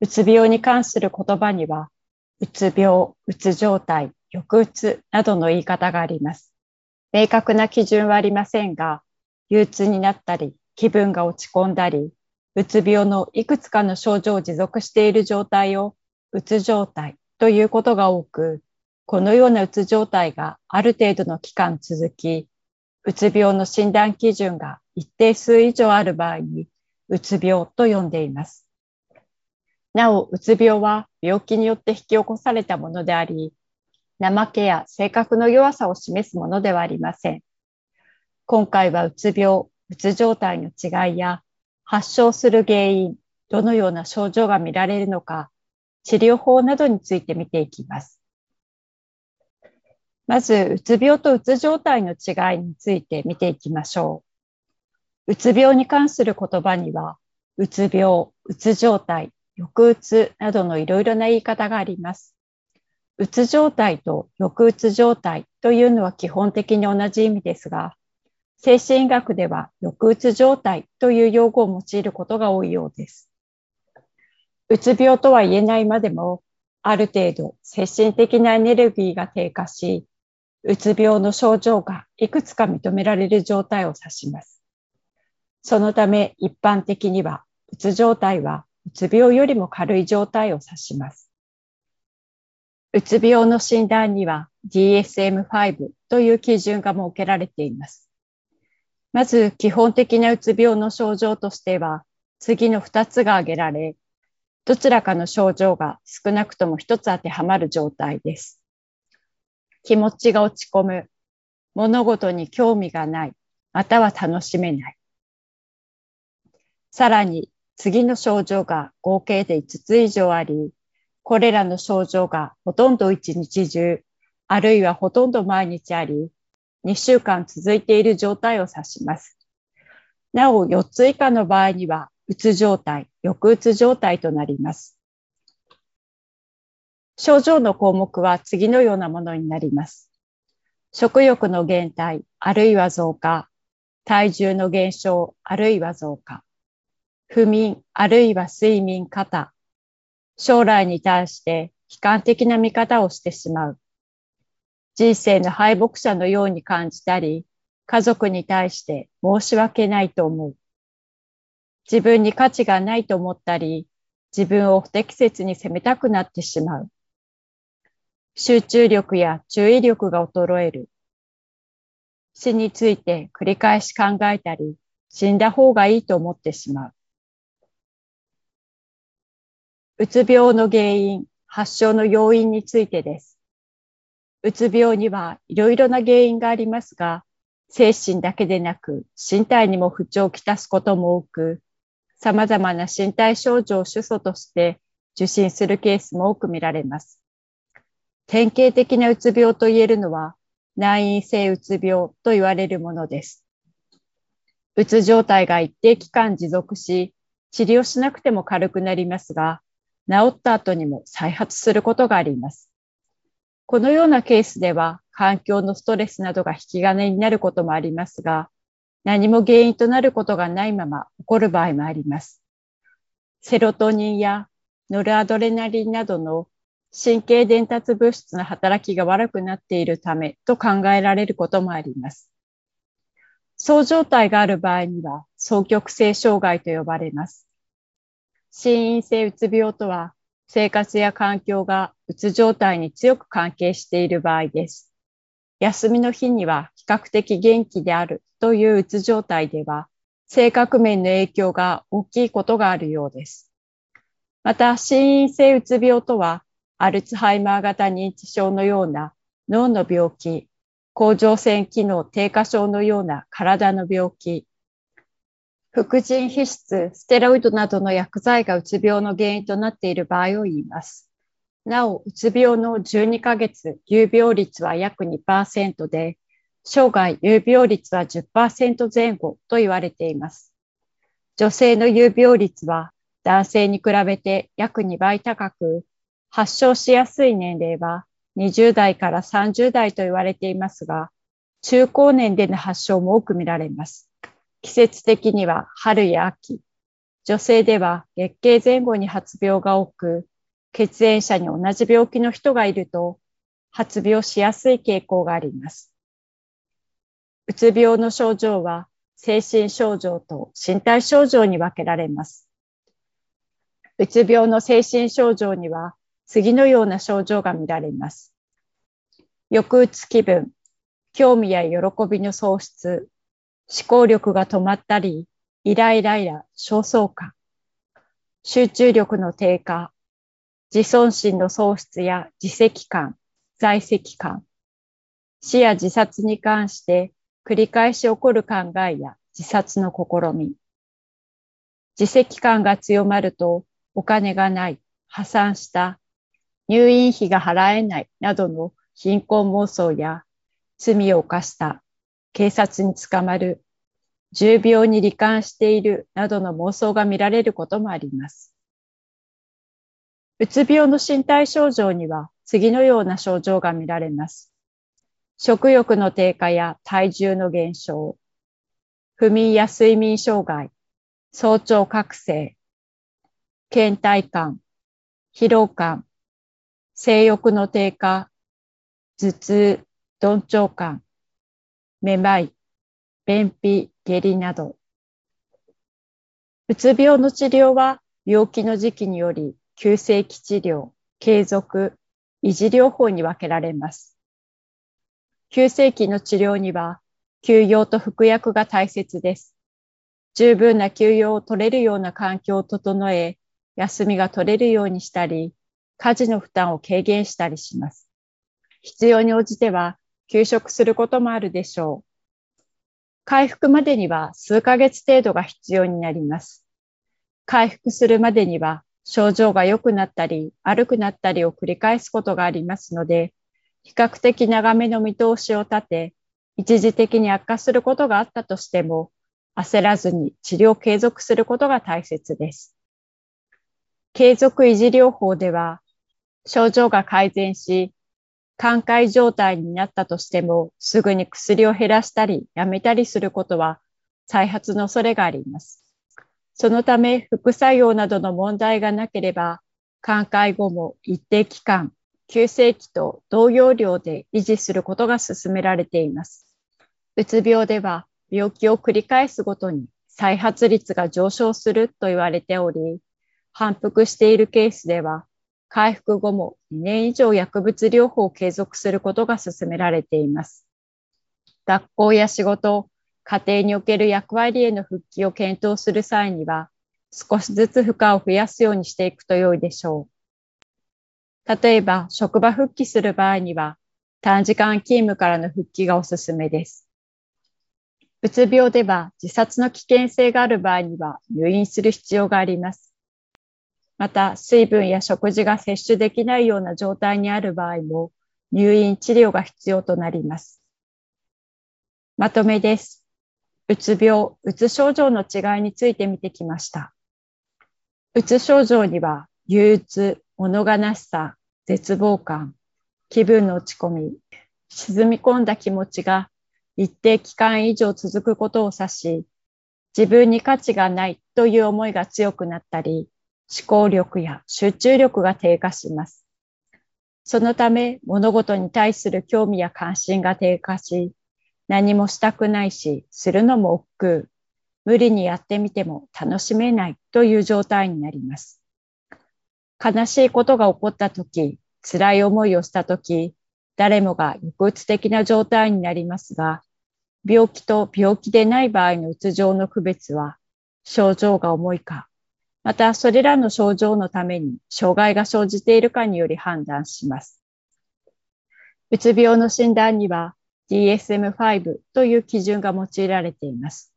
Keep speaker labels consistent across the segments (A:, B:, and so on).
A: うつ病に関する言葉には、うつ病、うつ状態、抑うつなどの言い方があります。明確な基準はありませんが、憂鬱になったり、気分が落ち込んだり、うつ病のいくつかの症状を持続している状態をうつ状態ということが多く、このようなうつ状態がある程度の期間続き、うつ病の診断基準が一定数以上ある場合に、うつ病と呼んでいます。なお、うつ病は病気によって引き起こされたものであり、怠けや性格の弱さを示すものではありません。今回はうつ病、うつ状態の違いや、発症する原因、どのような症状が見られるのか、治療法などについて見ていきます。まず、うつ病とうつ状態の違いについて見ていきましょう。うつ病に関する言葉には、うつ病、うつ状態、抑うつなどのいろいろな言い方があります。うつ状態と抑うつ状態というのは基本的に同じ意味ですが、精神医学では抑うつ状態という用語を用いることが多いようです。うつ病とは言えないまでも、ある程度精神的なエネルギーが低下し、うつ病の症状がいくつか認められる状態を指します。そのため一般的には、うつ状態はうつ病よりも軽い状態を指します。うつ病の診断には DSM-5 という基準が設けられています。まず基本的なうつ病の症状としては、次の2つが挙げられ、どちらかの症状が少なくとも1つ当てはまる状態です。気持ちが落ち込む、物事に興味がない、または楽しめない。さらに、次の症状が合計で5つ以上あり、これらの症状がほとんど一日中、あるいはほとんど毎日あり、2週間続いている状態を指します。なお、4つ以下の場合には、うつ状態、抑うつ状態となります。症状の項目は次のようなものになります。食欲の減退、あるいは増加。体重の減少、あるいは増加。不眠、あるいは睡眠過多。将来に対して悲観的な見方をしてしまう。人生の敗北者のように感じたり、家族に対して申し訳ないと思う。自分に価値がないと思ったり、自分を不適切に責めたくなってしまう。集中力や注意力が衰える。死について繰り返し考えたり、死んだ方がいいと思ってしまう。うつ病の原因、発症の要因についてです。うつ病にはいろいろな原因がありますが、精神だけでなく身体にも不調をきたすことも多く、様々な身体症状を主訴として受診するケースも多く見られます。典型的なうつ病と言えるのは、内因性うつ病と言われるものです。うつ状態が一定期間持続し、治療しなくても軽くなりますが、治った後にも再発することがあります。このようなケースでは、環境のストレスなどが引き金になることもありますが、何も原因となることがないまま起こる場合もあります。セロトニンやノルアドレナリンなどの神経伝達物質の働きが悪くなっているためと考えられることもあります。そう状態がある場合には、双極性障害と呼ばれます。心因性うつ病とは、生活や環境がうつ状態に強く関係している場合です。休みの日には比較的元気であるといううつ状態では、性格面の影響が大きいことがあるようです。また、心因性うつ病とは、アルツハイマー型認知症のような脳の病気、甲状腺機能低下症のような体の病気、副腎皮質、ステロイドなどの薬剤がうつ病の原因となっている場合を言います。なお、うつ病の12ヶ月有病率は約2%で、生涯有病率は10%前後と言われています。女性の有病率は男性に比べて約2倍高く、発症しやすい年齢は20代から30代と言われていますが、中高年での発症も多く見られます。季節的には春や秋。女性では月経前後に発病が多く、血縁者に同じ病気の人がいると発病しやすい傾向があります。うつ病の症状は精神症状と身体症状に分けられます。うつ病の精神症状には次のような症状が見られます。抑うつ気分、興味や喜びの喪失、思考力が止まったり、イライライラ、焦燥感、集中力の低下、自尊心の喪失や自責感、在籍感、死や自殺に関して繰り返し起こる考えや自殺の試み、自責感が強まるとお金がない、破産した、入院費が払えないなどの貧困妄想や罪を犯した。警察に捕まる、重病に罹患しているなどの妄想が見られることもあります。うつ病の身体症状には次のような症状が見られます。食欲の低下や体重の減少、不眠や睡眠障害、早朝覚醒、倦怠感、疲労感、性欲の低下、頭痛、鈍調感、めまい、便秘、下痢など。うつ病の治療は病気の時期により急性期治療、継続、維持療法に分けられます。急性期の治療には休養と服薬が大切です。十分な休養を取れるような環境を整え、休みが取れるようにしたり、家事の負担を軽減したりします。必要に応じては休職することもあるでしょう。回復までには数ヶ月程度が必要になります。回復するまでには症状が良くなったり悪くなったりを繰り返すことがありますので、比較的長めの見通しを立て、一時的に悪化することがあったとしても、焦らずに治療を継続することが大切です。継続維持療法では、症状が改善し、寛解状態になったとしても、すぐに薬を減らしたり、やめたりすることは、再発の恐れがあります。そのため、副作用などの問題がなければ、寛解後も一定期間、急性期と同様量で維持することが進められています。うつ病では、病気を繰り返すごとに再発率が上昇すると言われており、反復しているケースでは、回復後も2年以上薬物療法を継続することが進められています。学校や仕事、家庭における役割への復帰を検討する際には、少しずつ負荷を増やすようにしていくと良いでしょう。例えば、職場復帰する場合には、短時間勤務からの復帰がおすすめです。うつ病では自殺の危険性がある場合には入院する必要があります。また、水分や食事が摂取できないような状態にある場合も、入院治療が必要となります。まとめです。うつ病、うつ症状の違いについて見てきました。うつ症状には、憂鬱、物悲しさ、絶望感、気分の落ち込み、沈み込んだ気持ちが一定期間以上続くことを指し、自分に価値がないという思いが強くなったり、思考力や集中力が低下します。そのため物事に対する興味や関心が低下し、何もしたくないし、するのも億劫、無理にやってみても楽しめないという状態になります。悲しいことが起こったとき、辛い思いをしたとき、誰もが抑うつ的な状態になりますが、病気と病気でない場合のうつ状の区別は、症状が重いか、またそれらの症状のために障害が生じているかにより判断します。うつ病の診断には DSM-5 という基準が用いられています。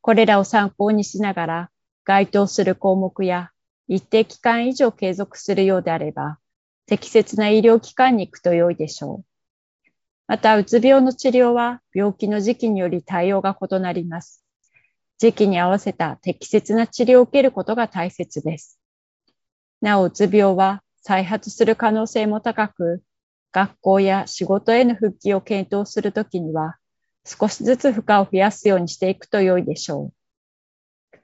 A: これらを参考にしながら該当する項目や一定期間以上継続するようであれば、適切な医療機関に行くと良いでしょう。また、うつ病の治療は病気の時期により対応が異なります。時期に合わせた適切な治療を受けることが大切です。なお、うつ病は再発する可能性も高く、学校や仕事への復帰を検討するときには、少しずつ負荷を増やすようにしていくと良いでしょう。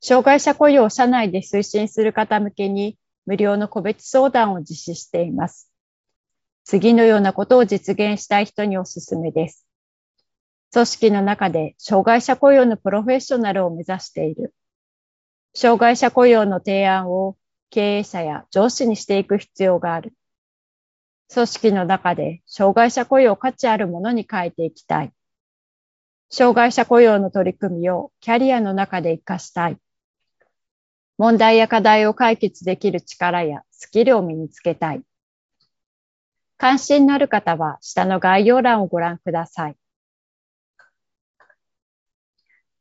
A: 障害者雇用を社内で推進する方向けに無料の個別相談を実施しています。次のようなことを実現したい人におすすめです。組織の中で障害者雇用のプロフェッショナルを目指している。障害者雇用の提案を経営者や上司にしていく必要がある。組織の中で障害者雇用価値あるものに変えていきたい。障害者雇用の取り組みをキャリアの中で活かしたい。問題や課題を解決できる力やスキルを身につけたい。関心のある方は下の概要欄をご覧ください。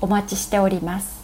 A: お待ちしております。